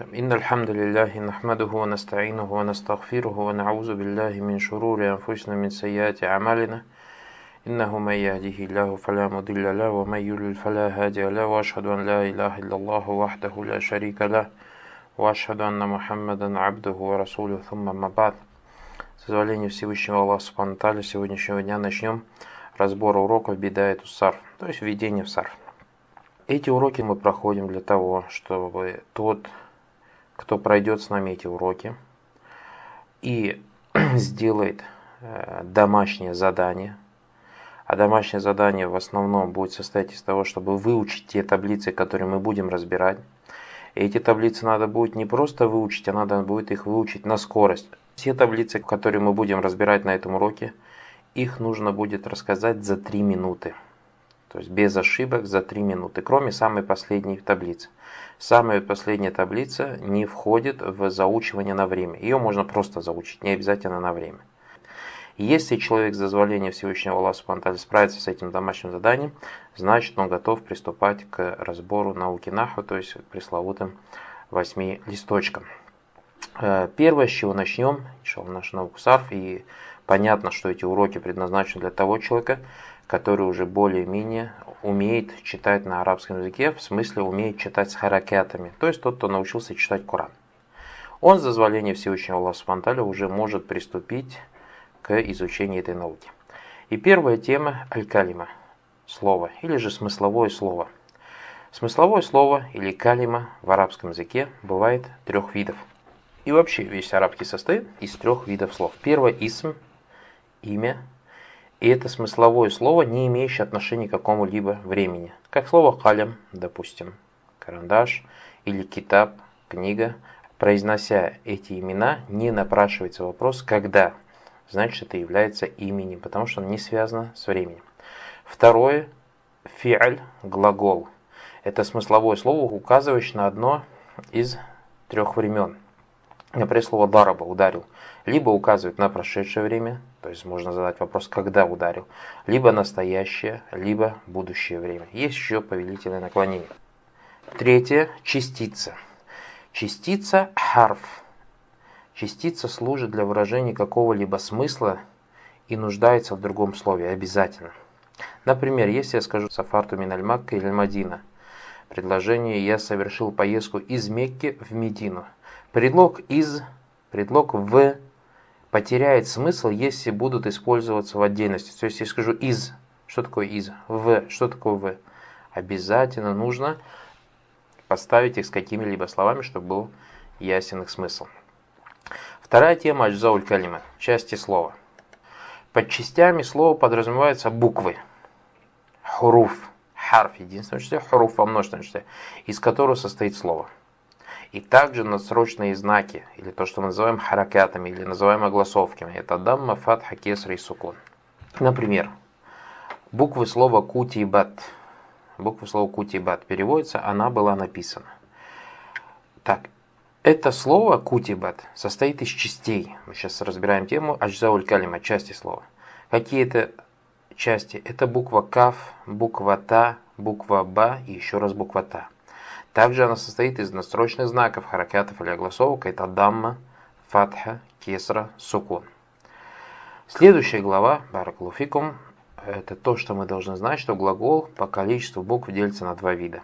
إن الحمد لله نحمده ونستعينه ونستغفره ونعوذ بالله من شرور أنفسنا من سيئات أعمالنا إنه من يهده الله فلا مضل له ومن يضلل فلا هادي له وأشهد أن لا إله إلا الله وحده لا شريك له وأشهد أن محمدا عبده ورسوله ثم ما بعد С позволения Всевышнего Аллаха Субхану с сегодняшнего дня начнем разбор уроков بداية Сарф, то есть введение в Сарф. Эти уроки мы проходим для того, чтобы тот кто пройдет с нами эти уроки и сделает э, домашнее задание, а домашнее задание в основном будет состоять из того, чтобы выучить те таблицы, которые мы будем разбирать. И эти таблицы надо будет не просто выучить, а надо будет их выучить на скорость. Все таблицы, которые мы будем разбирать на этом уроке, их нужно будет рассказать за 3 минуты. То есть без ошибок за 3 минуты, кроме самой последней таблицы. Самая последняя таблица не входит в заучивание на время. Ее можно просто заучить, не обязательно на время. Если человек с дозволения Всевышнего Аллаха Субтитры справится с этим домашним заданием, значит он готов приступать к разбору науки Наху, то есть к пресловутым восьми листочкам. Э, первое, с чего начнем, наш науку Сарф, и понятно, что эти уроки предназначены для того человека, который уже более-менее умеет читать на арабском языке, в смысле умеет читать с харакятами, то есть тот, кто научился читать Коран. Он с дозволения Всевышнего Аллаха уже может приступить к изучению этой науки. И первая тема аль-калима – слово, или же смысловое слово. Смысловое слово или калима в арабском языке бывает трех видов – и вообще весь арабский состоит из трех видов слов. Первое – исм, имя. И это смысловое слово, не имеющее отношения к какому-либо времени. Как слово калям, допустим, карандаш или китаб, книга. Произнося эти имена, не напрашивается вопрос «когда?». Значит, это является именем, потому что оно не связано с временем. Второе – фиаль, глагол. Это смысловое слово, указывающее на одно из трех времен. Например, слово «дараба» – ударил. Либо указывает на прошедшее время, то есть можно задать вопрос, когда ударил, либо настоящее, либо будущее время. Есть еще повелительное наклонение. Третье – частица. Частица – харф. Частица служит для выражения какого-либо смысла и нуждается в другом слове обязательно. Например, если я скажу «Сафарту миналь Макка или Мадина», предложение «Я совершил поездку из Мекки в Медину», Предлог «из», предлог «в» потеряет смысл, если будут использоваться в отдельности. То есть, я скажу «из», что такое «из», «в», что такое «в». Обязательно нужно поставить их с какими-либо словами, чтобы был ясен их смысл. Вторая тема «Аджзауль калима» – части слова. Под частями слова подразумеваются буквы. Хуруф, харф, единственное числе, хуруф во множественном числе, из которого состоит слово – и также надсрочные знаки, или то, что мы называем харакятами, или называем огласовками. Это дамма, фатха, кесра и сукун. Например, буквы слова кутибат. Буквы слова кутибат переводится «она была написана». Так, это слово кутибат состоит из частей. Мы сейчас разбираем тему аджзауль калима, части слова. Какие это части? Это буква каф, буква та, буква ба и еще раз буква та. Также она состоит из настрочных знаков, харакятов или огласовок. Это дамма, фатха, кесра, сукун. Следующая глава, баракулуфикум, это то, что мы должны знать, что глагол по количеству букв делится на два вида.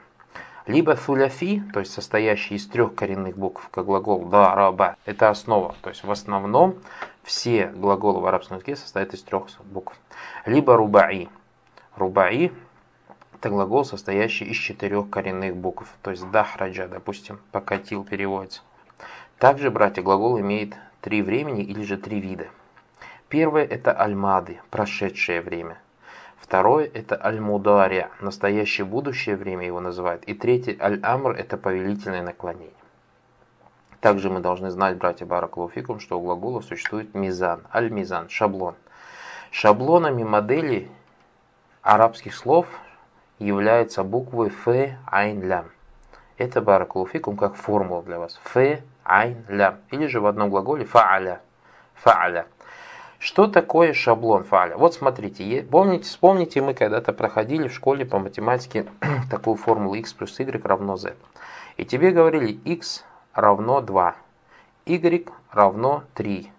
Либо фуляфи, то есть состоящий из трех коренных букв, как глагол да, раба, это основа. То есть в основном все глаголы в арабском языке состоят из трех букв. Либо рубаи. Рубаи это глагол, состоящий из четырех коренных букв, то есть дахраджа, допустим, покатил переводится. Также, братья, глагол имеет три времени или же три вида. Первое – это альмады, прошедшее время. Второе – это аль-мудария, настоящее будущее время его называют. И третье – аль-амр – это повелительное наклонение. Также мы должны знать, братья Баракулуфикум, что у глагола существует мизан, аль-мизан, шаблон. Шаблонами модели арабских слов является буквой Ф, Айн, Лям. Это баракулуфикум как формула для вас. Ф, Айн, Лям. Или же в одном глаголе фааля. Фааля. Что такое шаблон фааля? Вот смотрите, помните, вспомните, мы когда-то проходили в школе по математике такую формулу x плюс y равно z. И тебе говорили x равно 2, y равно 3,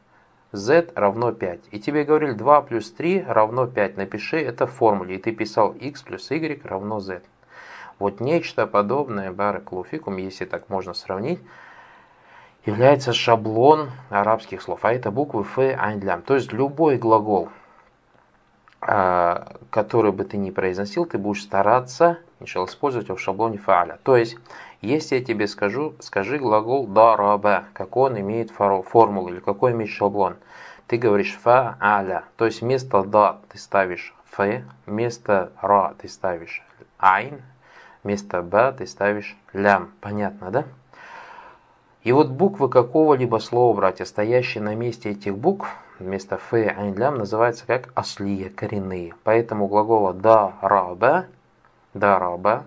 z равно 5. И тебе говорили 2 плюс 3 равно 5. Напиши это в формуле. И ты писал x плюс y равно z. Вот нечто подобное, баракулуфикум, если так можно сравнить, является шаблон арабских слов. А это буквы ф, айн, лям. То есть любой глагол, а, который бы ты ни произносил, ты будешь стараться, иншалл, использовать его в шаблоне фааля. То есть, если я тебе скажу, скажи глагол дараба, какой он имеет формулу или какой имеет шаблон. Ты говоришь фааля, то есть вместо да ты ставишь ф, вместо ра ты ставишь айн, вместо б ты ставишь лям. Понятно, да? И вот буквы какого-либо слова, братья, стоящие на месте этих букв, вместо ф, айн, лям, называются как аслия, коренные. Поэтому глагола да, ра, ба, да, ра, ба,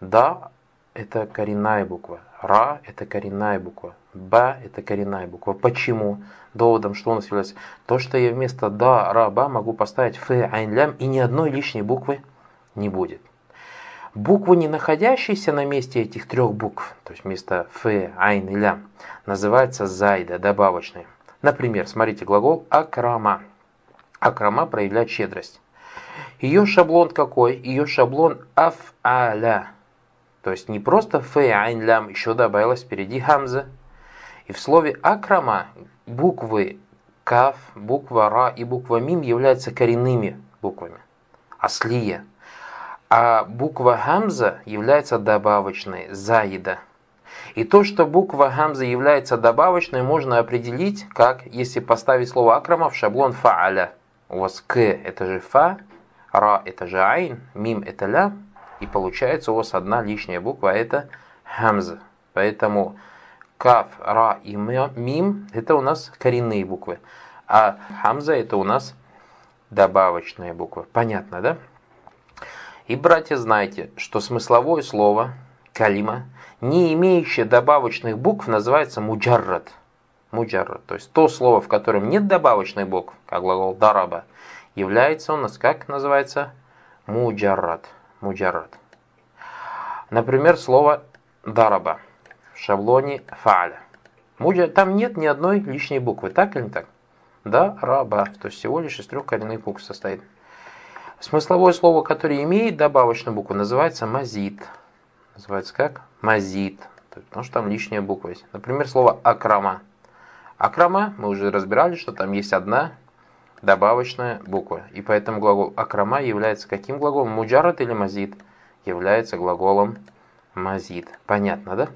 да – это коренная буква, ра – это коренная буква, ба – это коренная буква. Почему? Доводом, что у нас является? То, что я вместо да, ра, ба могу поставить ф, айн, лям, и ни одной лишней буквы не будет. Буквы, не находящиеся на месте этих трех букв, то есть вместо ф, айн и лям, называются зайда, добавочные. Например, смотрите глагол акрама. Акрама проявляет щедрость. Ее шаблон какой? Ее шаблон аф'аля. То есть не просто ф, айн, лям, еще добавилась впереди хамза. И в слове акрама буквы каф, буква ра и буква мим являются коренными буквами. Аслия. А буква Хамза является добавочной, заида. И то, что буква Хамза является добавочной, можно определить, как если поставить слово акрама в шаблон фааля. У вас к это же фа, ра это же айн, мим это ля, и получается у вас одна лишняя буква, это Хамза. Поэтому каф, ра и мим это у нас коренные буквы, а Хамза это у нас добавочная буква. Понятно, да? И, братья, знайте, что смысловое слово «калима», не имеющее добавочных букв, называется муджаррад. Муджаррад, то есть то слово, в котором нет добавочных букв, как глагол «дараба», является у нас, как называется, муджаррад. Муджаррад. Например, слово «дараба» в шаблоне «фааля». Там нет ни одной лишней буквы, так или не так? Да, раба, то есть всего лишь из трех коренных букв состоит. Смысловое слово, которое имеет добавочную букву, называется мазит. Называется как? Мазит. Потому что там лишняя буква есть. Например, слово акрама. Акрама, мы уже разбирали, что там есть одна добавочная буква. И поэтому глагол акрама является каким глаголом? Муджарат или мазит? Является глаголом мазит. Понятно, да?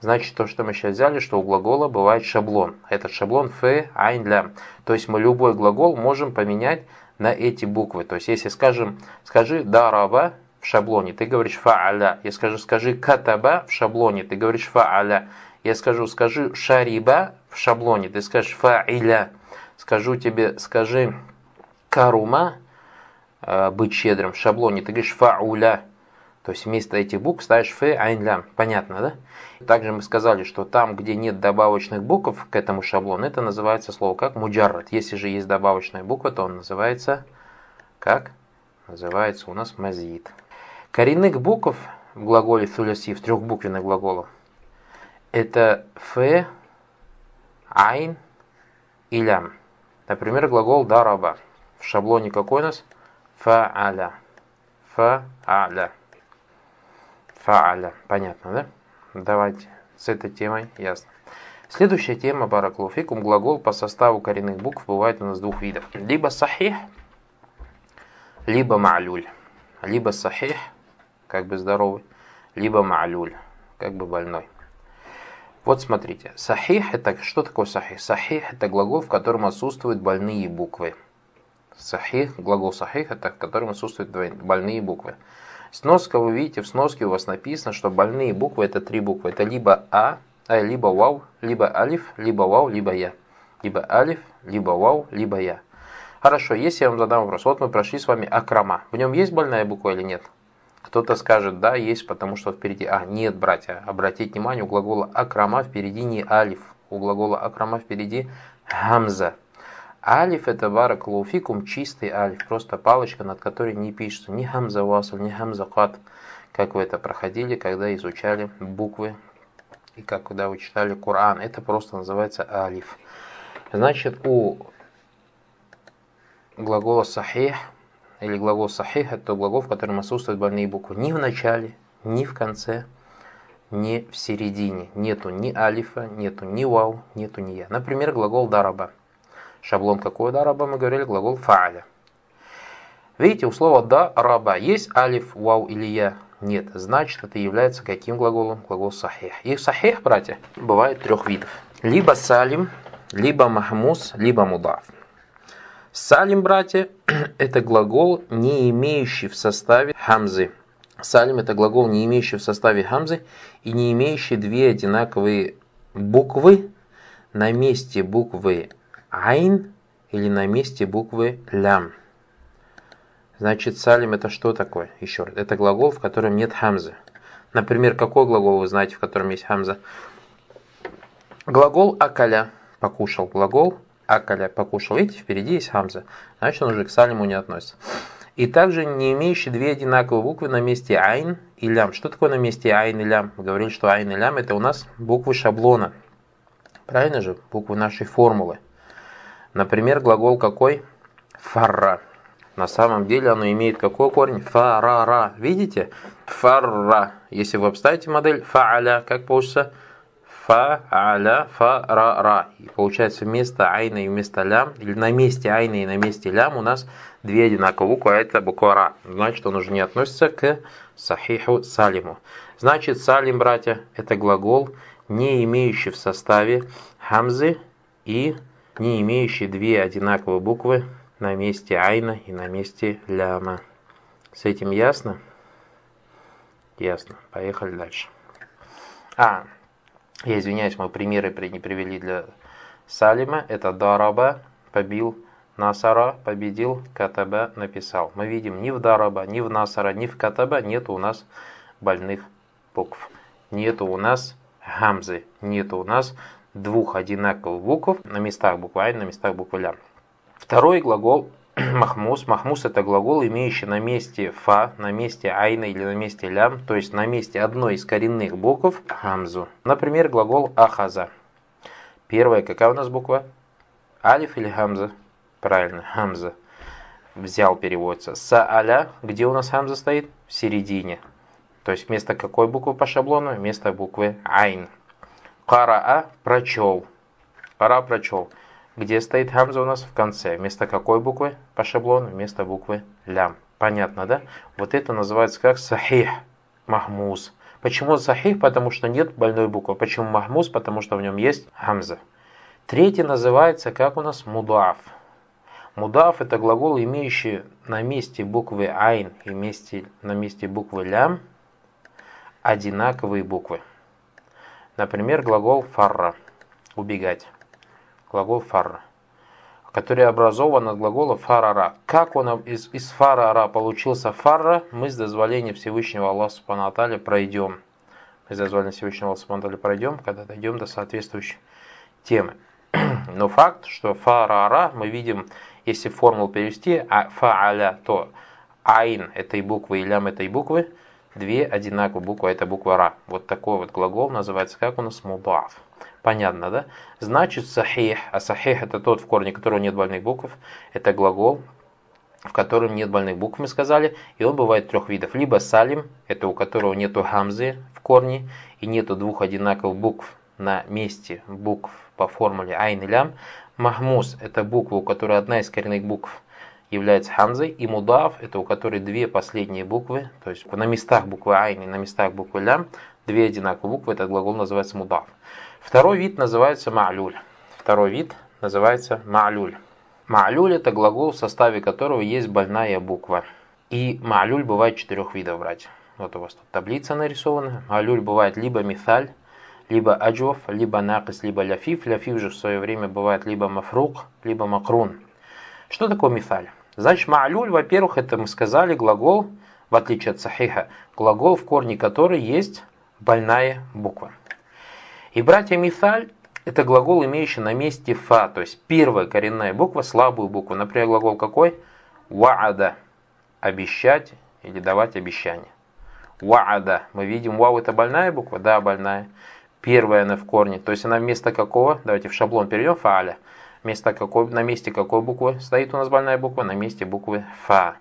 Значит, то, что мы сейчас взяли, что у глагола бывает шаблон. Этот шаблон фе, айн, лям. То есть мы любой глагол можем поменять на эти буквы. То есть, если скажем, скажи дараба в шаблоне, ты говоришь фа'аля. Я скажу, скажи катаба в шаблоне, ты говоришь фа'аля. Я скажу, скажи шариба в шаблоне, ты скажешь фа'iля. Скажу тебе, скажи карума, э, быть щедрым в шаблоне, ты говоришь фа'уля. То есть вместо этих букв ставишь ф, айн, лям. Понятно, да? Также мы сказали, что там, где нет добавочных букв к этому шаблону, это называется слово как муджаррат. Если же есть добавочная буква, то он называется как? Называется у нас мазид. Коренных букв в глаголе суляси, в трехбуквенных глаголах, это ф, айн и лям. Например, глагол дараба. В шаблоне какой у нас? Фа-аля. Фа-аля. Фа-аля. Понятно, да? Давайте с этой темой ясно. Следующая тема бараклуфикум. Глагол по составу коренных букв бывает у нас двух видов. Либо сахих, либо ма'люль. Либо сахих, как бы здоровый, либо ма'люль, как бы больной. Вот смотрите, сахих это что такое сахих? Сахих это глагол, в котором отсутствуют больные буквы. Сахих, глагол сахих это в котором отсутствуют больные буквы. Сноска, вы видите, в сноске у вас написано, что больные буквы это три буквы. Это либо А, а либо Вау, либо Алиф, либо Вау, либо Я. Либо Алиф, либо Вау, либо Я. Хорошо, если я вам задам вопрос. Вот мы прошли с вами Акрама. В нем есть больная буква или нет? Кто-то скажет, да, есть, потому что впереди А. Нет, братья, обратите внимание, у глагола Акрама впереди не Алиф. У глагола Акрама впереди Хамза. Алиф это барак лауфикум, чистый алиф, просто палочка, над которой не пишется ни хамза васл, ни хамза кат, как вы это проходили, когда изучали буквы и как когда вы читали Коран, это просто называется алиф. Значит, у глагола сахих или глагол сахих это глагол, в котором отсутствуют больные буквы ни в начале, ни в конце, ни в середине. Нету ни алифа, нету ни вау, нету ни я. Например, глагол дараба. Шаблон какой дараба мы говорили? Глагол фааля. Видите, у слова дараба есть алиф, вау или я? Нет. Значит, это является каким глаголом? Глагол сахих. И сахих, братья, бывает трех видов. Либо салим, либо махмус, либо мудаф. Салим, братья, это глагол, не имеющий в составе хамзы. Салим это глагол, не имеющий в составе хамзы и не имеющий две одинаковые буквы на месте буквы айн или на месте буквы лям. Значит, салим это что такое? Еще раз. Это глагол, в котором нет хамзы. Например, какой глагол вы знаете, в котором есть хамза? Глагол акаля покушал. Глагол акаля покушал. Видите, впереди есть хамза. Значит, он уже к салиму не относится. И также не имеющий две одинаковые буквы на месте айн и лям. Что такое на месте айн и лям? Мы говорили, что айн и лям это у нас буквы шаблона. Правильно же? Буквы нашей формулы. Например, глагол какой? Фарра. На самом деле оно имеет какой корень? Фарара. Видите? Фарра. Если вы обставите модель фааля, как получится? Фа-аля, фа-ра-ра. И получается вместо айна и вместо лям, или на месте айна и на месте лям у нас две одинаковые буквы, а это буква ра. Значит, он уже не относится к сахиху салиму. Значит, салим, братья, это глагол, не имеющий в составе хамзы и не имеющий две одинаковые буквы на месте айна и на месте ляма. С этим ясно? Ясно. Поехали дальше. А, я извиняюсь, мы примеры не привели для Салима. Это Дараба побил Насара, победил, Катаба написал. Мы видим, ни в Дараба, ни в Насара, ни в Катаба нет у нас больных букв. Нету у нас гамзы, нету у нас двух одинаковых букв на местах буквы Айн, на местах буквы. Второй глагол махмус. Махмус это глагол, имеющий на месте фа, на месте айна или на месте лям, то есть на месте одной из коренных букв хамзу. Например, глагол ахаза. Первая какая у нас буква? Алиф или хамза? Правильно, хамза. Взял переводится. Сааля, где у нас хамза стоит? В середине. То есть вместо какой буквы по шаблону? Вместо буквы айн. Караа прочел. Пара прочел. Где стоит хамза у нас? В конце. Вместо какой буквы по шаблону? Вместо буквы лям. Понятно, да? Вот это называется как сахих, махмуз. Почему сахих? Потому что нет больной буквы. Почему махмуз? Потому что в нем есть хамза. Третий называется как у нас мудаф. Мудаф это глагол, имеющий на месте буквы айн и месте, на месте буквы лям одинаковые буквы. Например, глагол фарра – убегать глагол фарра, который образован от глагола фарара. Как он из, из фарара получился фарра, мы с дозволения Всевышнего Аллаха Субхану пройдем. Мы с дозволения Всевышнего Аллаха Субхану пройдем, когда дойдем до соответствующей темы. Но факт, что фарара мы видим, если формулу перевести, а фааля, то айн этой буквы и лям этой буквы, две одинаковые буквы, это буква ра. Вот такой вот глагол называется, как у нас мудаф. Понятно, да? Значит, сахих, а сахих это тот, в корне которого нет больных букв, это глагол, в котором нет больных букв, мы сказали, и он бывает трех видов. Либо салим, это у которого нету гамзы в корне, и нету двух одинаковых букв на месте букв по формуле айн лям. Махмус – это буква, у которой одна из коренных букв является хамзой, и мудав – это у которой две последние буквы, то есть на местах буквы айн и на местах буквы лям, две одинаковые буквы, этот глагол называется мудав. Второй вид называется ма'люль. Второй вид называется ма'люль. Ма'люль это глагол, в составе которого есть больная буква. И ма'люль бывает четырех видов, братья. Вот у вас тут таблица нарисована. Ма'люль бывает либо мithаль, либо аджоф, либо накис, либо ляфиф. Ляфиф же в свое время бывает либо мафрук, либо макрун. Что такое мithаль? Значит, ма'люль, во-первых, это мы сказали глагол, в отличие от сахиха, глагол, в корне которой есть больная буква. И братья Мисаль – это глагол, имеющий на месте фа, то есть первая коренная буква, слабую букву. Например, глагол какой? Ваада – обещать или давать обещание. Ваада. Мы видим, вау – это больная буква? Да, больная. Первая она в корне. То есть она вместо какого? Давайте в шаблон перейдем. Фааля. Вместо какой, на месте какой буквы стоит у нас больная буква? На месте буквы фа.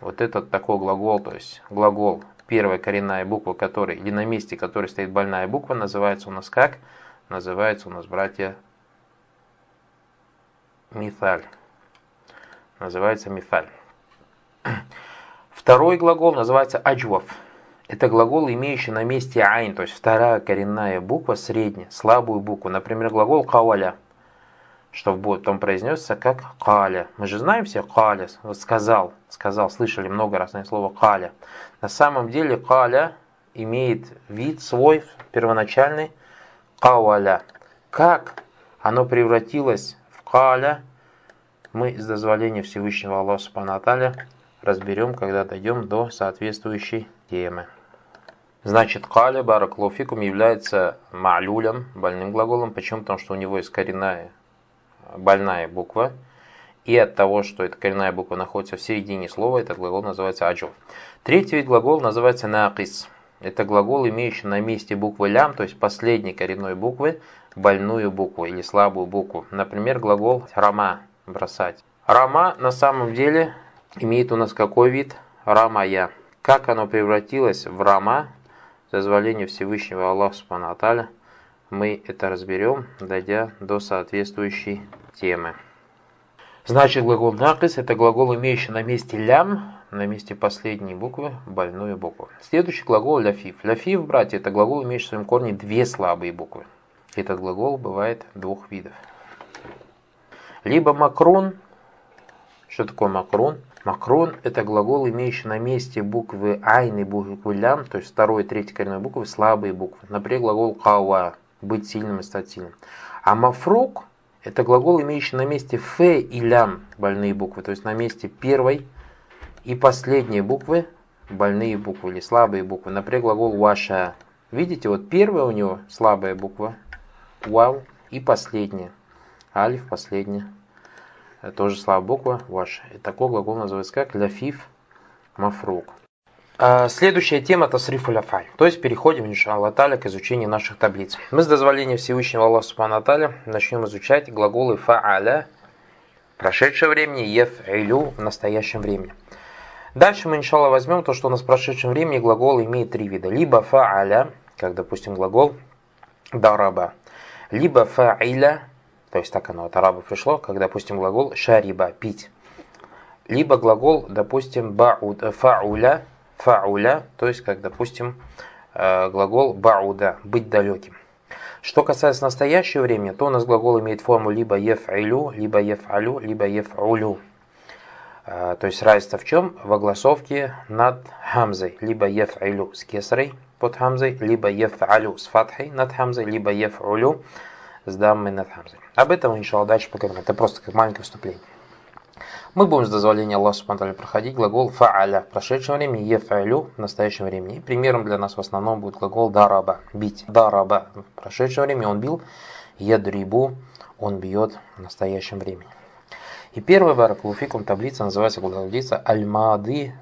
Вот этот такой глагол, то есть глагол, первая коренная буква, который, или на месте которой стоит больная буква, называется у нас как? Называется у нас, братья, мифаль. Называется мифаль. Второй глагол называется аджвав. Это глагол, имеющий на месте айн, то есть вторая коренная буква, средняя, слабую букву. Например, глагол каваля, что будет потом произнесся как каля. Мы же знаем все каля, вот сказал, сказал, слышали много раз на слово каля. На самом деле каля имеет вид свой первоначальный каваля. Как оно превратилось в каля, мы с дозволения Всевышнего Аллаха Субхану разберем, когда дойдем до соответствующей темы. Значит, каля бараклофикум является ма'люлем, больным глаголом. Почему? Потому что у него есть коренная больная буква. И от того, что эта коренная буква находится в середине слова, этот глагол называется аджов. Третий вид глагола называется накис. Это глагол, имеющий на месте буквы лям, то есть последней коренной буквы, больную букву или слабую букву. Например, глагол рама – бросать. Рама на самом деле имеет у нас какой вид? Рамая. Как оно превратилось в рама, дозволению Всевышнего Аллаха Субхану мы это разберем, дойдя до соответствующей темы. Значит, глагол накис – это глагол, имеющий на месте лям, на месте последней буквы, больную букву. Следующий глагол ляфив. Ляфив, братья, это глагол, имеющий в своем корне две слабые буквы. Этот глагол бывает двух видов. Либо макрон. Что такое макрон? Макрон – это глагол, имеющий на месте буквы айн и буквы лям, то есть второй и третий коренной буквы, слабые буквы. Например, глагол кауа – быть сильным и стать сильным. А мафрук – это глагол, имеющий на месте фе и лям больные буквы, то есть на месте первой и последней буквы больные буквы или слабые буквы. Например, глагол ваша. Видите, вот первая у него слабая буква, вау, и последняя, альф, последняя тоже слабая буква ваш. И такой глагол называется как ляфиф мафрук. А, следующая тема это срифу ляфаль. То есть переходим, иншаллах таля, к изучению наших таблиц. Мы с дозволения Всевышнего Аллаха Субхану таля начнем изучать глаголы фа'аля в прошедшем времени, еф'илю в настоящем времени. Дальше мы, иншаллах, возьмем то, что у нас в прошедшем времени глагол имеет три вида. Либо фа'аля, как, допустим, глагол дараба. Либо фа'иля, то есть так оно от арабов пришло, как, допустим, глагол шариба – пить. Либо глагол, допустим, бауд, фауля, фауля, то есть, как, допустим, э, глагол бауда – быть далеким. Что касается настоящего времени, то у нас глагол имеет форму либо еф'илю, либо еф'алю, либо еф'улю. Э, то есть разница в чем? В огласовке над хамзой. Либо еф'илю с кесарой под хамзой, либо еф'алю с фатхой над хамзой, либо еф'улю с даммой над хамзой. Об этом, иншаллах, дальше поговорим. Это просто как маленькое вступление. Мы будем с дозволения Аллаха Субтитры проходить глагол фа'аля в прошедшем времени, еф'алю в настоящем времени. И примером для нас в основном будет глагол дараба, бить. Дараба в прошедшем времени он бил, ядрибу он бьет в настоящем времени. И первая баракулуфикум таблица называется глаголица аль-мады.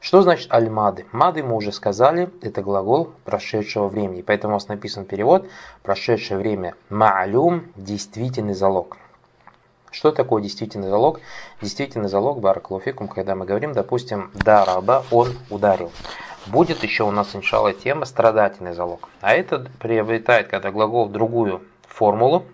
Что значит аль-мады? Мады мы уже сказали, это глагол прошедшего времени. Поэтому у нас написан перевод прошедшее время ма'люм действительный залог. Что такое действительный залог? Действительный залог, баракалуфикум, когда мы говорим, допустим, дараба, он ударил. Будет еще у нас, иншалла, тема страдательный залог. А это приобретает, когда глагол другую формулу,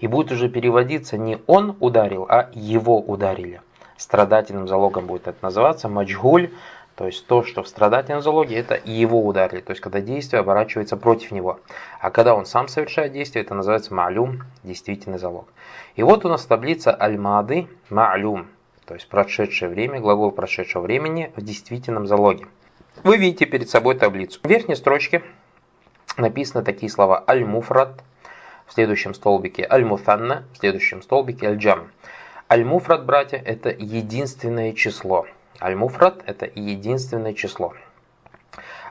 и будет уже переводиться не он ударил, а его ударили страдательным залогом будет это называться, маджгуль, то есть то, что в страдательном залоге, это его ударили, то есть когда действие оборачивается против него. А когда он сам совершает действие, это называется ма'люм, действительный залог. И вот у нас таблица аль-мады ма'люм, то есть прошедшее время, глагол прошедшего времени в действительном залоге. Вы видите перед собой таблицу. В верхней строчке написаны такие слова аль-муфрат, в следующем столбике аль-муфанна, в следующем столбике аль-джам. Аль-муфрат, братья, это единственное число. Аль-муфрат это единственное число.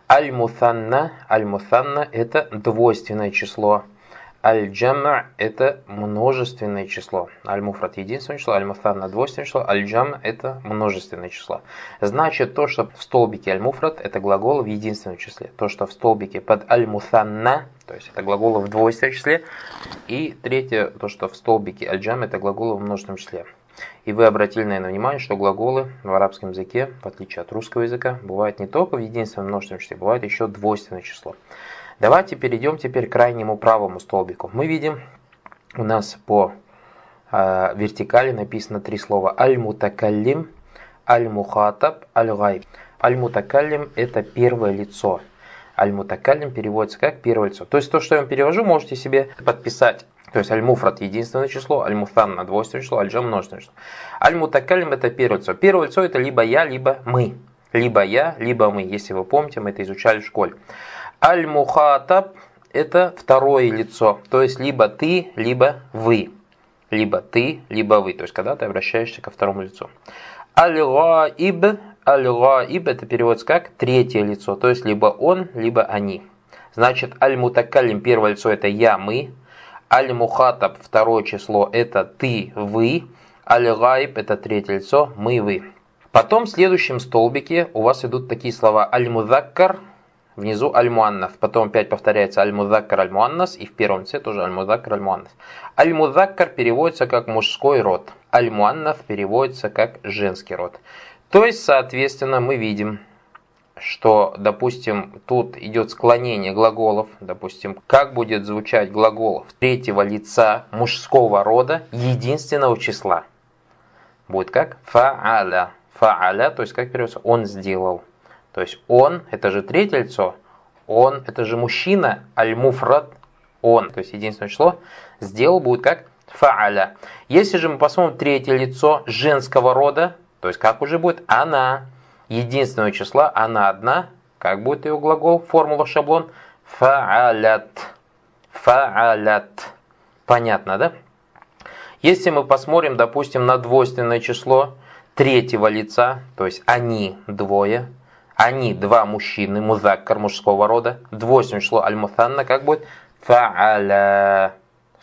Аль-мутанна, аль-мутанна это двойственное число. Аль-джам' это множественное число. Аль-муфрат единственное число, аль-муфанна двойственное число, аль-джам' это множественное число. Значит, то, что в столбике аль-муфрат это глагол в единственном числе. То, что в столбике под аль-муфанна, то есть это глагол в двойственном числе. И третье, то, что в столбике аль-джам' это глагол в множественном числе. И вы обратили, наверное, внимание, что глаголы в арабском языке, в отличие от русского языка, бывают не только в единственном множественном числе, бывает еще двойственное число. Давайте перейдем теперь к крайнему правому столбику. Мы видим, у нас по э, вертикали написано три слова «аль-мутакаллим», «аль-мухатаб», «аль-гайб». «Аль-мутакаллим» – это первое лицо. «Аль-мутакаллим» переводится как первое лицо. То есть то, что я вам перевожу, можете себе подписать. То есть аль-муфрат – единственное число, аль-муфанна – двойственное число, аль-джам – множественное число. Аль-мутакаллим – это первое лицо. Первое лицо – это либо я, либо мы. Либо я, либо мы. Если вы помните, мы это изучали в школе. Аль-Мухатаб – это второе лицо, то есть либо ты, либо вы. Либо ты, либо вы, то есть когда ты обращаешься ко второму лицу. Аль-Гаиб, Аль-Гаиб – это переводится как третье лицо, то есть либо он, либо они. Значит, Аль-Мутакалим – первое лицо – это я, мы. Аль-Мухатаб – второе число – это ты, вы. Аль-Гаиб – это третье лицо – мы, вы. Потом в следующем столбике у вас идут такие слова Аль-Мудаккар – Внизу аль-муаннас. Потом опять повторяется аль-мудаккар аль-муаннас. И в первом лице тоже аль-мудаккар аль-муаннас. Аль-мудаккар переводится как мужской род. Аль-муаннас переводится как женский род. То есть, соответственно, мы видим, что, допустим, тут идет склонение глаголов, допустим, как будет звучать глагол третьего лица мужского рода единственного числа. Будет как фа'аля. Фа'аля, то есть как переводится, он сделал. То есть он, это же третье лицо, он, это же мужчина, аль-муфрад, он, то есть единственное число, сделал будет как фа'аля. Если же мы посмотрим третье лицо женского рода, то есть как уже будет она, единственного числа, она одна, как будет ее глагол, формула, шаблон, фа'алят, фа'алят. Понятно, да? Если мы посмотрим, допустим, на двойственное число третьего лица, то есть они двое, они два мужчины, музаккар мужского рода, двойственное число аль-мутанна, как будет? Фа'аля.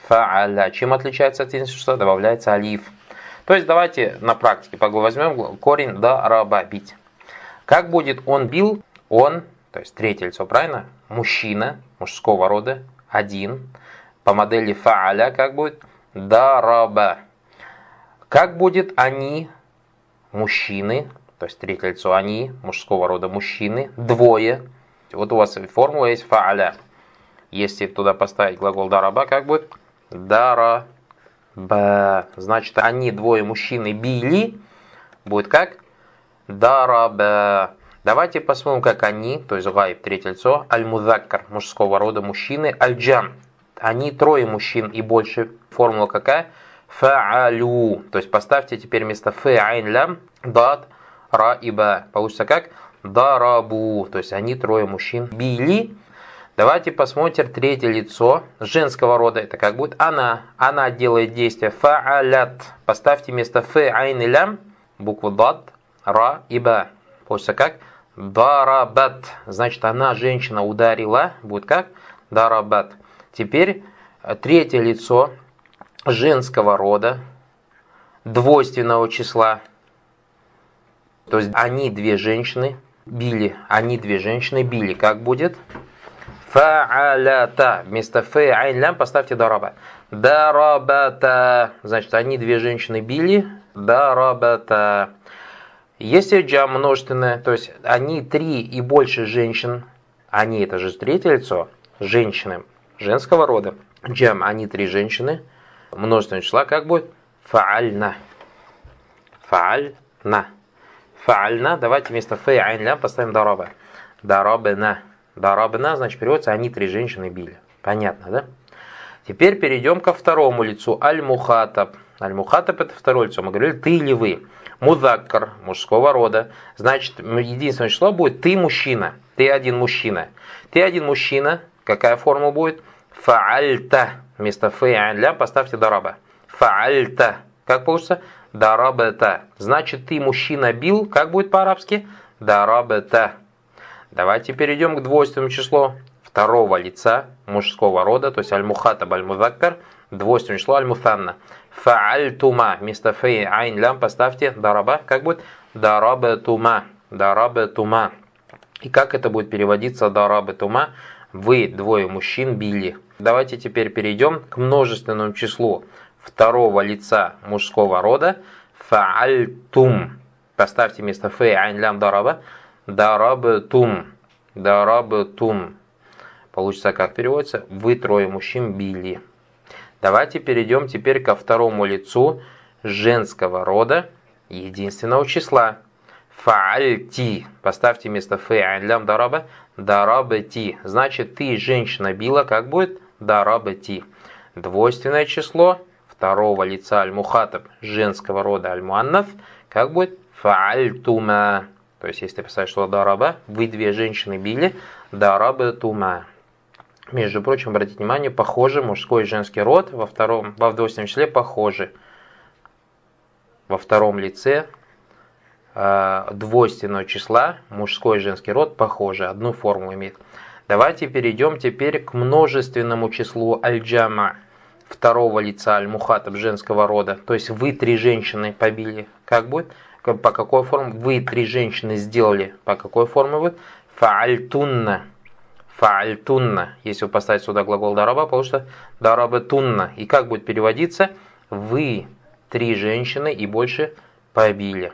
Фа'аля. Чем отличается от единственного числа? Добавляется алиф. То есть давайте на практике возьмем корень да раба бить. Как будет он бил? Он, то есть третье лицо, правильно? Мужчина мужского рода, один. По модели фа'аля как будет? Дараба. Как будет они, мужчины, то есть третье лицо они, мужского рода мужчины, двое. Вот у вас формула есть фа'аля. Если туда поставить глагол дараба, как будет? Дара Б. Значит, они двое мужчины били. Будет как? Дараба. Давайте посмотрим, как они, то есть гайб, третье лицо, аль-мудаккар, мужского рода мужчины, аль-джам. Они трое мужчин и больше. Формула какая? Фа'алю. То есть поставьте теперь вместо фэ айн лям дат ра и ба. Получится как? Дарабу. То есть они трое мужчин били. Давайте посмотрим третье лицо женского рода. Это как будет она. Она делает действие фа'алят. Поставьте вместо ф айн лям букву дат, ра и ба. Получится как? Дарабат. Значит, она, женщина, ударила. Будет как? Дарабат. Теперь э, третье лицо женского рода, двойственного числа. То есть они две женщины били, они две женщины били. Как будет? Фа'алята. Вместо фэ поставьте дараба. Дарабата. Значит, они две женщины били. Дарабата. Если джам множественное, то есть они три и больше женщин, они это же третье лицо, женщины женского рода. Джам, они три женщины, множественное числа, как будет? Фа'альна. Фа'альна. Фа'альна, давайте вместо айн поставим дараба. Дарабна. Дарабна, значит, переводится, они три женщины били. Понятно, да? Теперь перейдем ко второму лицу. Аль-Мухатаб. Аль-Мухатаб это второе лицо. Мы говорили, ты или вы. Мудаккар, мужского рода. Значит, единственное число будет ты мужчина. Ты один мужчина. Ты один мужчина. Какая форма будет? Фаальта. Вместо фа'ля поставьте дараба. Фаальта. Как получится? Дарабета. Значит, ты мужчина бил. Как будет по-арабски? Дарабета. Давайте перейдем к двойственному числу. второго лица мужского рода, то есть аль-мухатаб аль-мудаккар, двойственное число аль-мутанна. Фаальтума. Вместо фей айн лям поставьте дараба. Как будет? Дарабатума. Дарабатума. И как это будет переводиться дарабатума? Вы, двое мужчин, били. Давайте теперь перейдем к множественному числу второго лица мужского рода. Фаальтум. Поставьте вместо фей айн лям дараба. Дарабатум. Дарабатум. Получится как переводится? Вы трое мужчин били. Давайте перейдем теперь ко второму лицу женского рода единственного числа. Фаальти. Поставьте вместо фэ лям дараба дарабати. Значит, ты, женщина, била, как будет? Дарабати. Двойственное число второго лица аль-мухатаб женского рода аль-муаннаф, как будет? Фаальтума. То есть, если писать что дараба, вы две женщины били, дарабатума. Между прочим, обратите внимание, похожи мужской и женский род во втором, во двойственном числе похожи. Во втором лице э, двойственного числа мужской и женский род похожи, одну форму имеют. Давайте перейдем теперь к множественному числу аль-джама второго лица аль-мухатаб женского рода. То есть вы три женщины побили. Как будет? По какой форме? Вы три женщины сделали. По какой форме будет? Фаальтунна фаальтунна. Если вы поставите сюда глагол дараба, получится дарабатунна. И как будет переводиться? Вы три женщины и больше побили.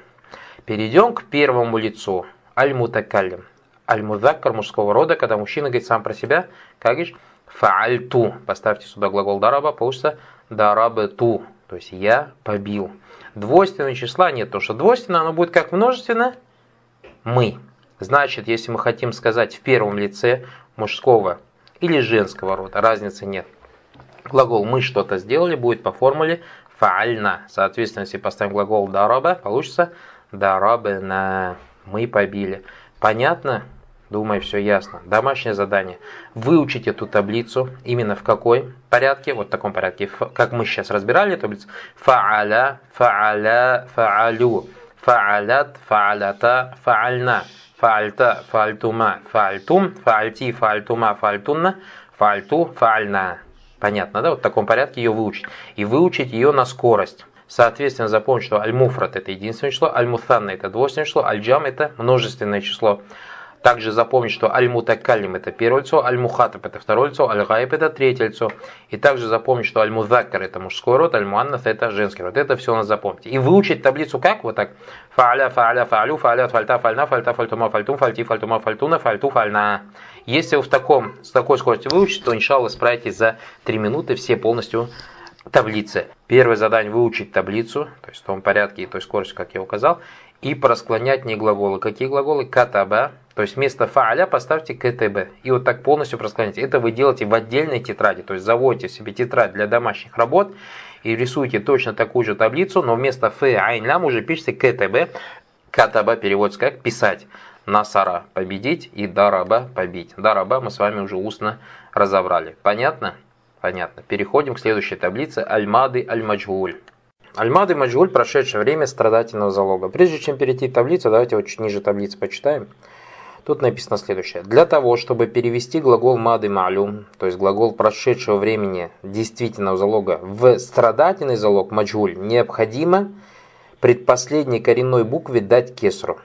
Перейдем к первому лицу. Аль-мутакаллим. Аль-мудаккар мужского рода, когда мужчина говорит сам про себя, как говоришь, фаальту. Поставьте сюда глагол дараба, получится дарабату. То есть я побил. Двойственного числа нет, то что двойственно оно будет как множественно мы. Значит, если мы хотим сказать в первом лице мужского или женского рода, разницы нет. Глагол «мы что-то сделали» будет по формуле «фаальна». Соответственно, если поставим глагол «дараба», получится «дарабна». Мы побили. Понятно? Думаю, все ясно. Домашнее задание. Выучить эту таблицу именно в какой порядке? Вот в таком порядке. Как мы сейчас разбирали таблицу. Фа'аля, фа'аля, фа'алю. Фа'алят, фа'алята, фа'альна фаальта, фаальтума, фаальтум, фаальти, фаальтума, фаальтунна, фаальту, фаальна. Понятно, да? Вот в таком порядке ее выучить. И выучить ее на скорость. Соответственно, запомнить, что аль-муфрат это единственное число, аль-мутанна это двойственное число, аль-джам это множественное число. Также запомнить, что аль-мутакаллим это первое лицо, аль-мухатаб это второе лицо, аль-гайб это третье лицо. И также запомнить, что аль-мудаккар это мужской род, аль-муаннас это женский род. Это все у нас запомните. И выучить таблицу как? Вот так. Фааля, фааля, фаалю, фааля, фальта, фальна, фальта, фальтума, фальтум, фальти, фальтума, фальтуна, фальту, фальна. Если вы в таком, с такой скоростью выучите, то, иншаллах, справитесь за 3 минуты все полностью таблицы. Первое задание выучить таблицу, то есть в том порядке и той скорости, как я указал, и просклонять не глаголы. Какие глаголы? Катаба, то есть вместо фааля поставьте КТБ. И вот так полностью просклоните. Это вы делаете в отдельной тетради. То есть заводите себе тетрадь для домашних работ и рисуете точно такую же таблицу, но вместо ф, айн, лям уже пишите КТБ. КТБ переводится как писать. Насара – победить и дараба – побить. Дараба мы с вами уже устно разобрали. Понятно? Понятно. Переходим к следующей таблице. Альмады аль-маджгуль. Альмады маджгуль – прошедшее время страдательного залога. Прежде чем перейти к таблице, давайте вот чуть ниже таблицы почитаем. Тут написано следующее. Для того, чтобы перевести глагол мады малюм, то есть глагол прошедшего времени действительного залога, в страдательный залог маджгуль, необходимо предпоследней коренной букве дать кесру.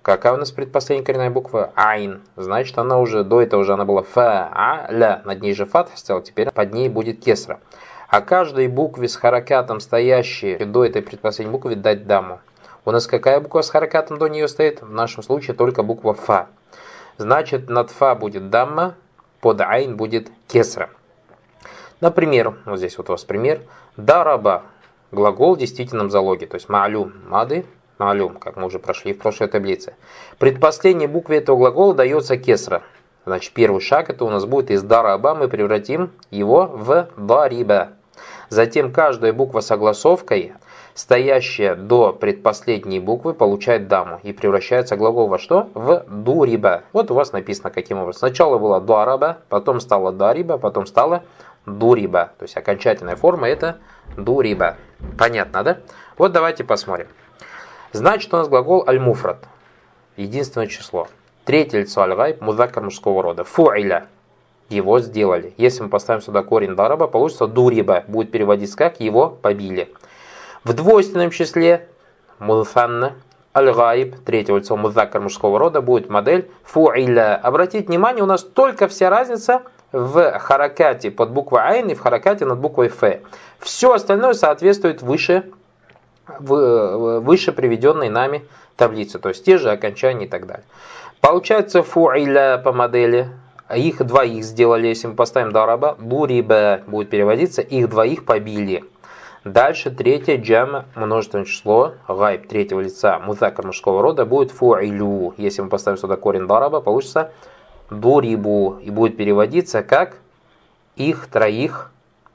Какая у нас предпоследняя коренная буква? Айн. Значит, она уже, до этого уже она была фа, а, ля. Над ней же фат стоял, теперь под ней будет кесра. А каждой букве с харакатом, стоящей до этой предпоследней буквы, дать даму. У нас какая буква с харакатом до нее стоит? В нашем случае только буква Фа. Значит, над Фа будет дамма, под Айн будет кесра. Например, вот здесь вот у вас пример. Дараба. Глагол в действительном залоге, то есть маалюм, мады, маалюм, как мы уже прошли в прошлой таблице. Предпоследней букве этого глагола дается кесра. Значит, первый шаг это у нас будет из дараба, мы превратим его в дариба. Затем каждая буква с огласовкой стоящая до предпоследней буквы получает даму и превращается глагол во что? В дуриба. Вот у вас написано каким образом. Сначала было дуараба, потом стало дариба, потом стало дуриба. То есть окончательная форма это дуриба. Понятно, да? Вот давайте посмотрим. Значит у нас глагол аль-муфрат. Единственное число. Третье лицо аль-гайб, мужского рода. Фуиля. Его сделали. Если мы поставим сюда корень дараба, получится дуриба, будет переводиться как его побили. В двойственном числе мулфанна аль-гаиб, третьего лицо мудзакар мужского рода, будет модель фуиля. Обратите внимание, у нас только вся разница в харакате под буквой айн и в харакате над буквой ф. Все остальное соответствует выше, выше приведенной нами таблице, то есть те же окончания и так далее. Получается фуиля по модели, их двоих сделали, если мы поставим дараба, буриба будет переводиться, их двоих побили. Дальше третье джама, множественное число, гайб третьего лица, музакар мужского рода, будет фуилю. Если мы поставим сюда корень дараба, получится дурибу. И будет переводиться как их троих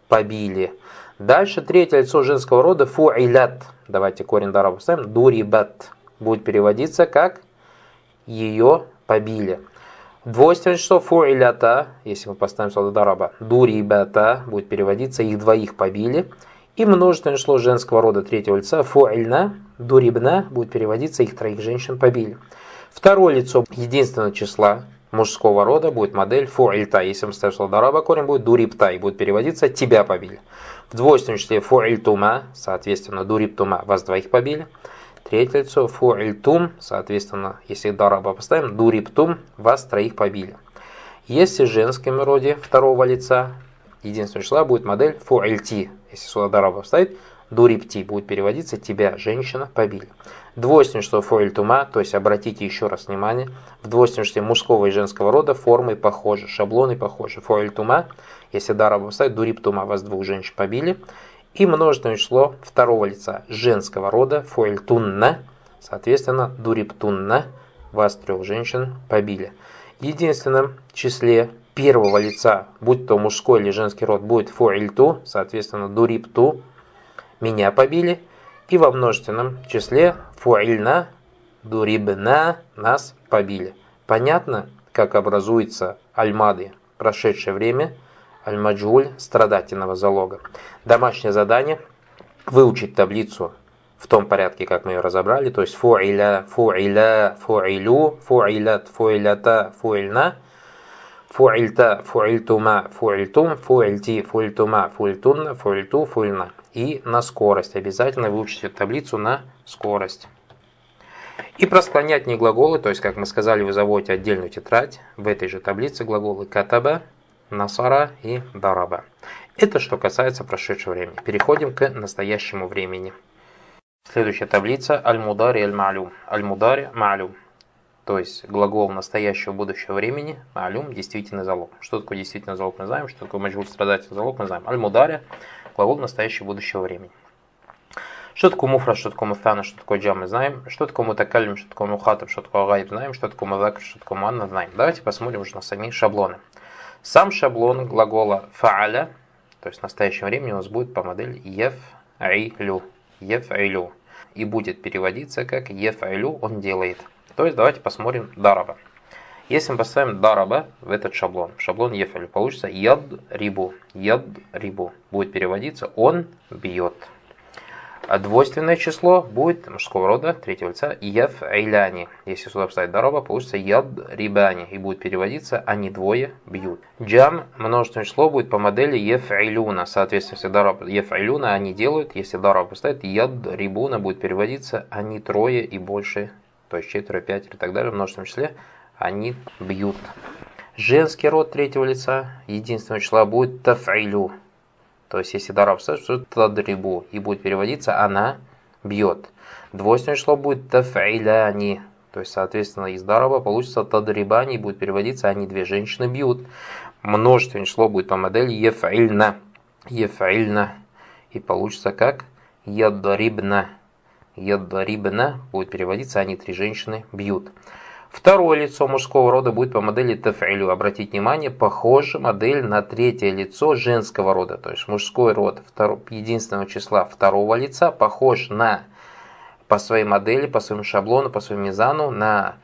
побили. Дальше третье лицо женского рода фуилят. Давайте корень дараба поставим. Дурибат. Будет переводиться как ее побили. Двойственное число фуилята, если мы поставим сюда дараба, дурибата, будет переводиться их двоих побили. И множественное число женского рода третьего лица фуильна, дурибна будет переводиться их троих женщин побили. Второе лицо единственного числа мужского рода будет модель фуильта. Если мы ставим слово дараба, корень будет дурибта и будет переводиться тебя побили. В двойственном числе фуильтума, соответственно, дуриптума, вас двоих побили. Третье лицо фуильтум, соответственно, если дараба поставим, дуриптум, вас троих побили. Если в женском роде второго лица единственного числа будет модель фуильти, если сюда дараба вставить, дурипти будет переводиться «тебя, женщина, побили». Двойственное число фоэль тума, то есть обратите еще раз внимание, в двойственном числе мужского и женского рода формы похожи, шаблоны похожи. Фоэль тума, если дараба вставить, дурип тума, вас двух женщин побили. И множественное число второго лица женского рода, фоэль тунна, соответственно, дурип тунна, вас трех женщин побили. Единственном числе первого лица, будь то мужской или женский род, будет фуильту, соответственно, дурипту, меня побили. И во множественном числе фуильна, дурибна, нас побили. Понятно, как образуется альмады, прошедшее время, альмаджуль, страдательного залога. Домашнее задание – выучить таблицу в том порядке, как мы ее разобрали, то есть фуиля, фуиля, фуилю, фуилят, фуилята, фуильна – фуильта, фуильтума, фуильтум, фуильти, фуильтума, фуильтунна, фуильту, фуильна. И на скорость. Обязательно выучите таблицу на скорость. И про склонятные глаголы, то есть, как мы сказали, вы заводите отдельную тетрадь. В этой же таблице глаголы катаба, насара и дараба. Это что касается прошедшего времени. Переходим к настоящему времени. Следующая таблица аль-мудари аль-ма'люм. Аль-мудари ма'люм то есть глагол настоящего будущего времени, алюм, действительный залог. Что такое действительный залог, мы знаем, что такое маджгуль страдательный залог, мы знаем. Аль-мударе, глагол настоящего будущего времени. Что такое муфра, что такое муфтана, что такое джам, мы знаем. Что такое мутакалим, что такое мухатаб, что такое гайб, знаем. Что такое мазакр, что такое манна, знаем. Давайте посмотрим уже на сами шаблоны. Сам шаблон глагола фааля, то есть в настоящем времени у нас будет по модели еф-айлю. Еф-айлю. И будет переводиться как еф-айлю он делает. То есть давайте посмотрим дараба. Если мы поставим дараба в этот шаблон, шаблон ефаль, получится яд рибу. Яд рибу. Будет переводиться он бьет. А двойственное число будет мужского рода, третьего лица, яф айляни. Если сюда поставить дараба, получится яд рибани. И будет переводиться они двое бьют. Джам, множественное число, будет по модели еф айлюна. Соответственно, если дараб еф айлюна они делают, если дараба поставить яд рибуна, будет переводиться они трое и больше то есть четверо, пятеро и так далее, в множественном числе, они бьют. Женский род третьего лица единственного числа будет тафилю. То есть, если дараб то тадрибу. И будет переводиться она бьет. Двойственное число будет тафиляни. То есть, соответственно, из дараба получится тадрибани. И будет переводиться они две женщины бьют. Множественное число будет по модели ефильна. Ефильна. И получится как ядрибна. Яддарибна будет переводиться «они три женщины бьют». Второе лицо мужского рода будет по модели тафилю. Обратите внимание, похожа модель на третье лицо женского рода. То есть мужской род единственного числа второго лица похож на по своей модели, по своему шаблону, по своему мизану на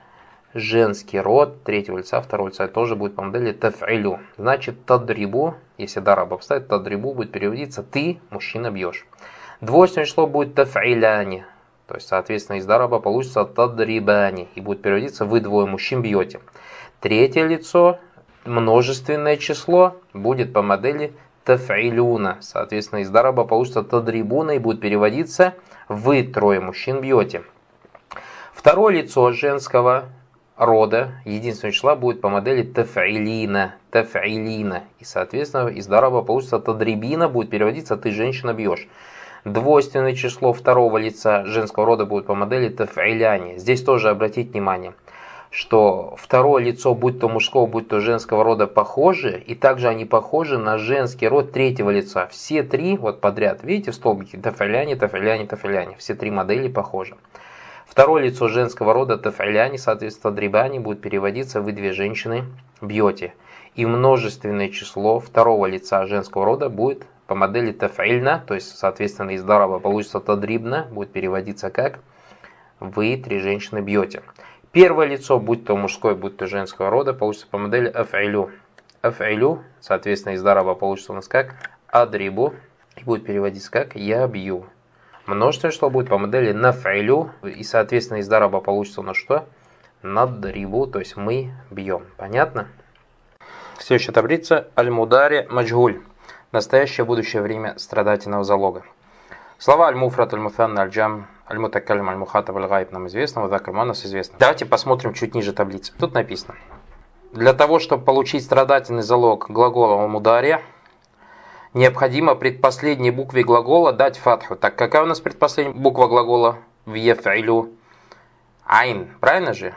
женский род третьего лица, второго лица тоже будет по модели тафилю. Значит, тадрибу, если дараб обставить, тадрибу будет переводиться «ты, мужчина, бьешь». Двойственное число будет тафиляни. То есть, соответственно, из дараба получится тадрибани и будет переводиться «вы двое мужчин бьете». Третье лицо множественное число будет по модели тафилюна. Соответственно, из дараба получится тадрибуна и будет переводиться «вы трое мужчин бьете». Второе лицо женского рода единственного числа будет по модели тафилина, тафилина. И, соответственно, из дараба получится тадрибина, будет переводиться «ты женщина бьешь». Двойственное число второго лица женского рода будет по модели тафиляни. Здесь тоже обратить внимание – что второе лицо, будь то мужского, будь то женского рода, похожи, и также они похожи на женский род третьего лица. Все три вот подряд, видите в столбике, тафаляне, тафаляне, тафаляне, все три модели похожи. Второе лицо женского рода тафаляне, соответственно, дрибани, будет переводиться «вы две женщины бьете». И множественное число второго лица женского рода будет по модели тафильна, то есть, соответственно, из дараба получится тадрибна, будет переводиться как «вы три женщины бьете». Первое лицо, будь то мужское, будь то женского рода, получится по модели аф'илю. Аф'илю, соответственно, из дараба получится у нас как адрибу, и будет переводиться как я бью. Множественное число будет по модели наф'илю, и, соответственно, из дараба получится у нас что? Надрибу, то есть мы бьем. Понятно? Следующая таблица. Аль-Мудари Маджгуль. Настоящее будущее время страдательного залога. Слова Аль-Муфрат, Аль-Муфан, Аль-Джам, Аль-Мутакалим, Аль-Мухатаб, Аль-Гайб нам известно, Вадакр нас известно. Давайте посмотрим чуть ниже таблицы. Тут написано. Для того, чтобы получить страдательный залог глагола «мудария», необходимо предпоследней букве глагола дать фатху. Так, какая у нас предпоследняя буква глагола в еф'илю? Айн, правильно же?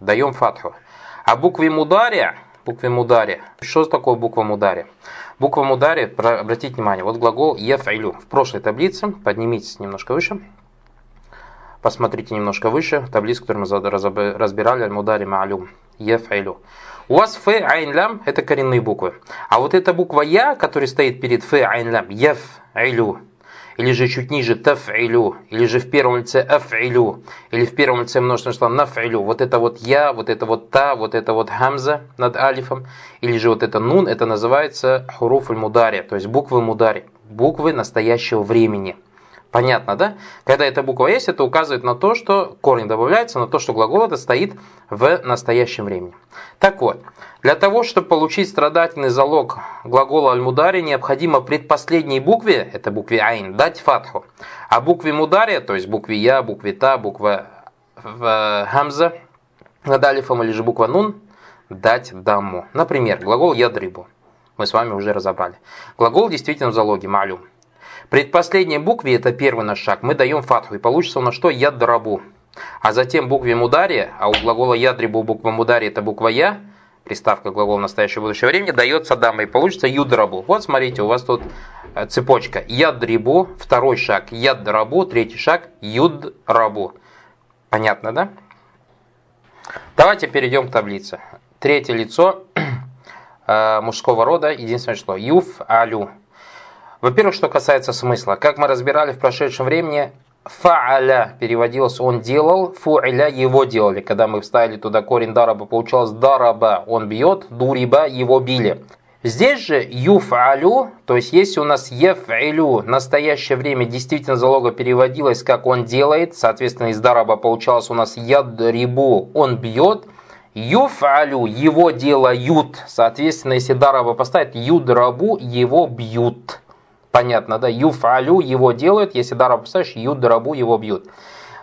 Даем фатху. А букве мудария, букве мудария, что такое буква мудария? Буква мудари, обратите внимание, вот глагол еф'илю. В прошлой таблице, поднимитесь немножко выше, Посмотрите немножко выше, таблицу, которую мы разбирали, аль-мудари ма'алюм, еф'илю. У вас ф, айн, лям – это коренные буквы. А вот эта буква я, которая стоит перед ф, айн, лям, еф'илю, или же чуть ниже таф'илю, или же в первом лице аф'илю, или в первом лице множественное число наф'илю. Вот это вот я, вот это вот та, вот это вот хамза над алифом, или же вот это нун, это называется хуруф мудари, то есть буквы мудари, буквы настоящего времени. Понятно, да? Когда эта буква есть, это указывает на то, что корень добавляется, на то, что глагол это стоит в настоящем времени. Так вот, для того, чтобы получить страдательный залог глагола аль-мудари, необходимо предпоследней букве, это букве айн, дать фатху. А букве мудари, то есть букве я, букве та, буква в хамза, над алифом или же буква нун, дать даму. Например, глагол ядрибу. Мы с вами уже разобрали. Глагол действительно в залоге, малюм. Предпоследней букве, это первый наш шаг, мы даем фатху, и получится у нас что? Ядрабу. А затем букве мудари, а у глагола ядрибу буква мудари это буква я, приставка глагола настоящего будущего времени, дается дама, и получится юдрабу. Вот смотрите, у вас тут э, цепочка. Ядрибу, второй шаг, ядрабу, третий шаг, юдрабу. Понятно, да? Давайте перейдем к таблице. Третье лицо э, мужского рода, единственное число. Юф алю. Во-первых, что касается смысла. Как мы разбирали в прошедшем времени, фааля переводилось «он делал», фуиля «его делали». Когда мы вставили туда корень дараба, получалось «дараба» – «он бьет», «дуриба» – «его били». Здесь же юфалю, то есть если у нас еф'илю настоящее время действительно залога переводилось как он делает, соответственно из дараба получалось у нас ядрибу, он бьет, юфалю, его делают, соответственно если дараба поставить юдрабу, его бьют понятно, да, юфалю его делают, если дараб поставишь, юдрабу его бьют.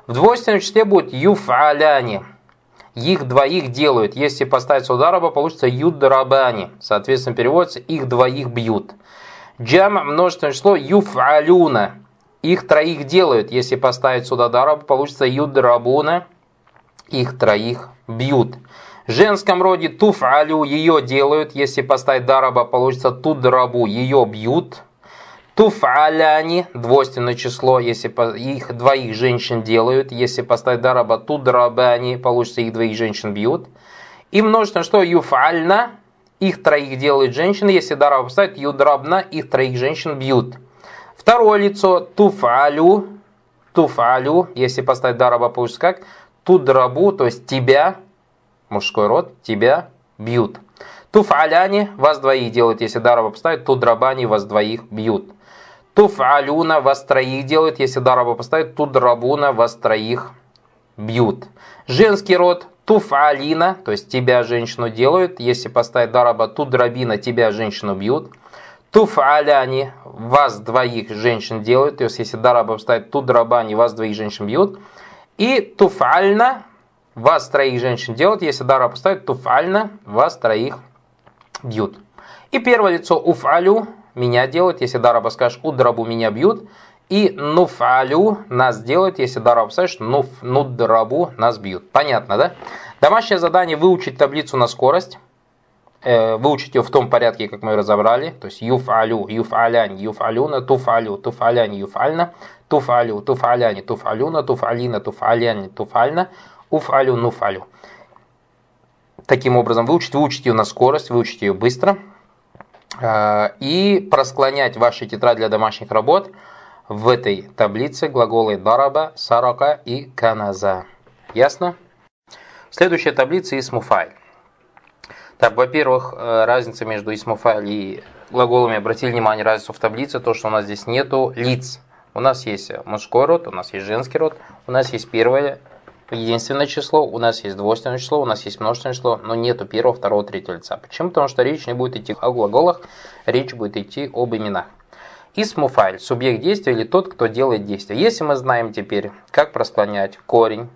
В двойственном числе будет юфаляни, их двоих делают. Если поставить сюда раба, получится юдрабани. Соответственно, переводится их двоих бьют. Джам множественное число юфалюна. Их троих делают. Если поставить сюда дараб, получится юдрабуна. Их троих бьют. В женском роде туфалю ее делают. Если поставить дараба, получится тудрабу ее бьют. Туфаляни, двойственное число, если их двоих женщин делают, если поставить дараба тудрабани, получится их двоих женщин бьют. И множественное что юфальна, их троих делают женщины, если дараба поставить юдрабна, их троих женщин бьют. Второе лицо туфалю, туфалю, если поставить дараба, получится как тудрабу, то есть тебя, мужской род, тебя бьют. Туфаляни вас двоих делают, если дараба поставить, тудрабани вас двоих бьют. Туфалюна вас троих делают, если дараба поставить, тут драбуна вас троих бьют. Женский род туфалина, то есть тебя женщину делают. Если поставить дараба тудрабина, тебя женщину бьют. Туфаляни, вас двоих женщин делают. То есть если дараба поставить тудрабани, вас двоих женщин бьют. И туфальна, вас троих женщин делают. Если дараба поставить туфальна, вас троих бьют. И первое лицо уфалю, меня делают. Если дараба скажешь удрабу, меня бьют. И нуфалю нас делают, если дараб скажешь, нуф, нудрабу нас бьют. Понятно, да? Домашнее задание выучить таблицу на скорость. Э, выучить ее в том порядке, как мы ее разобрали. То есть юфалю, юфалянь, юфалюна, туфалю, туфалянь, юфальна, туфалю, туфаляни, туфалюна, туфалина, туфаляни, туфальна, уфалю, нуфалю. Таким образом, выучить, выучить ее на скорость, выучить ее быстро. Э, и просклонять ваши тетради для домашних работ – в этой таблице глаголы дараба, сарака и каназа. Ясно? Следующая таблица исмуфайль. Так, во-первых, э, разница между исмуфайль и глаголами, обратили внимание, разницу в таблице, то, что у нас здесь нету лиц. У нас есть мужской род, у нас есть женский род, у нас есть первое единственное число, у нас есть двойственное число, у нас есть множественное число, но нету первого, второго, третьего лица. Почему? Потому что речь не будет идти о глаголах, речь будет идти об именах. Исмуфайль – субъект действия или тот, кто делает действие. Если мы знаем теперь, как просклонять корень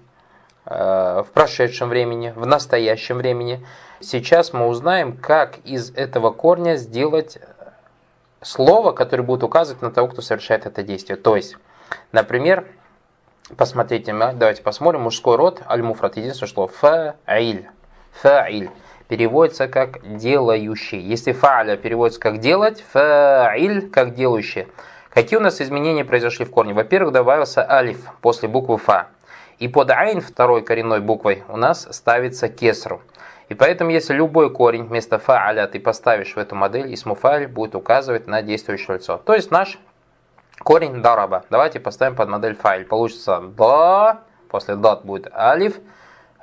э, в прошедшем времени, в настоящем времени, сейчас мы узнаем, как из этого корня сделать слово, которое будет указывать на того, кто совершает это действие. То есть, например, посмотрите, давайте посмотрим, мужской род, аль-муфрат, единственное, что фа'иль, фа'иль переводится как делающий. Если фа'ля переводится как делать, фа'иль как делающий. Какие у нас изменения произошли в корне? Во-первых, добавился алиф после буквы фа. И под айн второй коренной буквой у нас ставится кесру. И поэтому, если любой корень вместо фа'аля ты поставишь в эту модель, исмуфаль будет указывать на действующее лицо. То есть наш корень дараба. Давайте поставим под модель файль. Получится да, после дат будет алиф,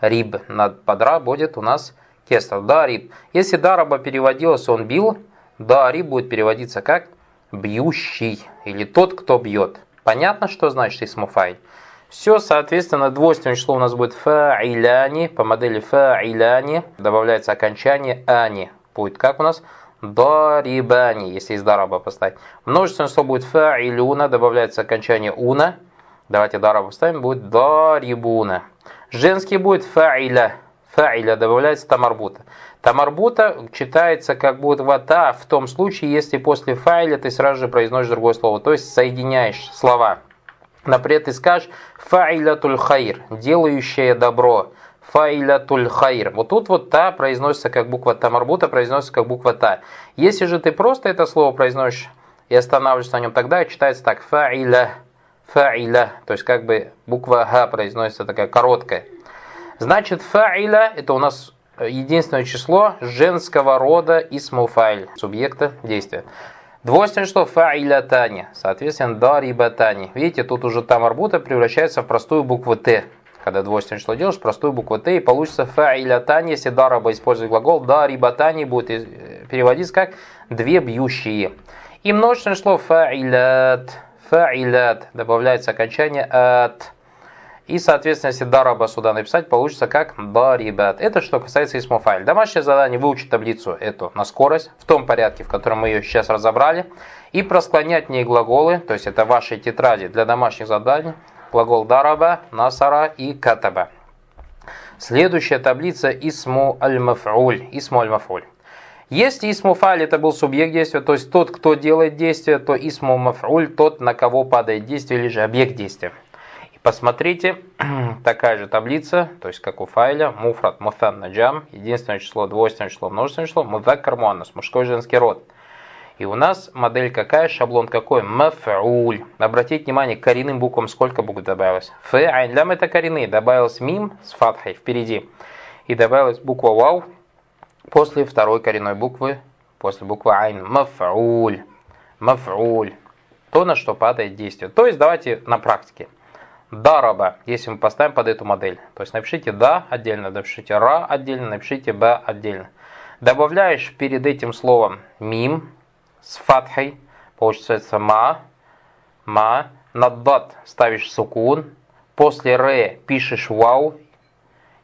риб над подра будет у нас кесар, дариб. Если дараба переводилось, он бил, дариб будет переводиться как бьющий или тот, кто бьет. Понятно, что значит исмуфай? Все, соответственно, двойственное число у нас будет фа'iляни, по модели фа'iляни, добавляется окончание ани. Будет как у нас? Дарибани, если из дараба поставить. Множественное число будет фа'илюна, добавляется окончание уна. Давайте дараба поставим, будет дарибуна. Женский будет фа'iля, фа'iля добавляется тамарбута. Тамарбута читается как будто вата в том случае, если после фа'iля ты сразу же произносишь другое слово, то есть соединяешь слова. Например, ты скажешь фа'илятуль хайр, делающее добро. Фа'илятуль хайр. Вот тут вот та произносится как буква та, марбута произносится как буква та. Если же ты просто это слово произносишь и останавливаешься на нем, тогда читается так фа'iля, фа'iля, то есть как бы буква ха произносится такая короткая. Значит, фа'iля – это у нас единственное число женского рода исмуфайль, субъекта действия. Двойственное число фа'илятани, соответственно, дарибатани. Видите, тут уже там арбута превращается в простую букву Т. Когда двойственное число делаешь, простую букву Т, и получится фа'илятани, если дараба использует глагол, дарибатани будет переводиться как две бьющие. И множественное число фа'илят, фа'илят, добавляется окончание от и, соответственно, если дараба сюда написать, получится как дарибат. Это что касается исмуфайль. Домашнее задание выучить таблицу эту на скорость, в том порядке, в котором мы ее сейчас разобрали, и просклонять в ней глаголы, то есть это ваши тетради для домашних заданий, глагол дараба, насара и катаба. Следующая таблица исму аль-маф'уль. Исму аль-маф'уль. Если исму фаль это был субъект действия, то есть тот, кто делает действие, то исму маф'уль тот, на кого падает действие или же объект действия. Посмотрите, такая же таблица, то есть как у файля, муфрат, муфан, наджам, единственное число, двойственное число, множественное число, мудаккар, муаннас, мужской женский род. И у нас модель какая, шаблон какой? Маф'уль. Обратите внимание, коренным буквам сколько букв добавилось? Фэ, лям это коренные. Добавилось мим с фатхой впереди. И добавилась буква вау после второй коренной буквы, после буквы айн. Маф'уль. Маф'уль. То, на что падает действие. То есть давайте на практике дараба, если мы поставим под эту модель. То есть напишите да отдельно, напишите ра отдельно, напишите б отдельно. Добавляешь перед этим словом мим с фатхой, получается ма, ма, над дат ставишь сукун, после ре пишешь вау,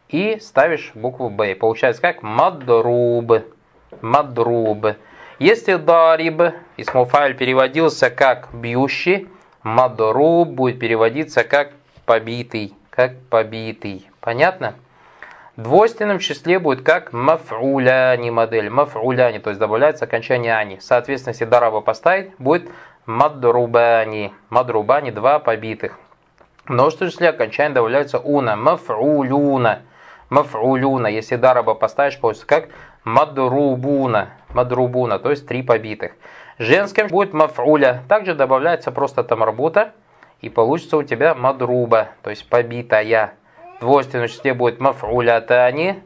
и ставишь букву Б. Получается как мадруб. Мадруб. Если дариб, исмуфайль переводился как бьющий, мадруб будет переводиться как побитый. Как побитый. Понятно? Двойственном числе будет как маф'уляни модель. Маф'уляни, то есть добавляется окончание ани. Соответственно, если дараба поставить, будет мадрубани. Мадрубани, два побитых. В множественном числе окончание добавляется уна. Маф'улюна. Маф'улюна. Если дараба поставишь, получится как мадрубуна. Мадрубуна, то есть три побитых. Женским будет маф'уля. Также добавляется просто тамарбута. И получится у тебя мадруба, то есть побитая. Двойственном числе будет маф'улятани.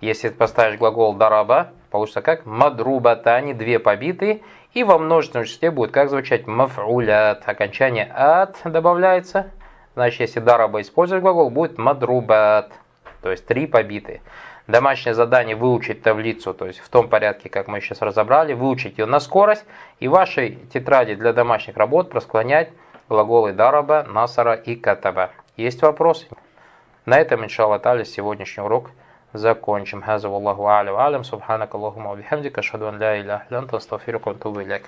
Если поставишь глагол дараба, получится как мадрубатани, две побитые. И во множественном числе будет как звучать маф'улят. Окончание ат добавляется. Значит, если дараба использовать глагол, будет мадрубат. То есть три побитые. Домашнее задание выучить таблицу, то есть в том порядке, как мы сейчас разобрали, выучить ее на скорость и в вашей тетради для домашних работ просклонять глаголы дараба, насара и катаба. Есть вопросы? На этом, иншаллах, таля, сегодняшний урок закончим. Хаза Аллаху ва алям, субханак Аллахума ашхаду ан ля анта, астагфирука ва атубу иляйк.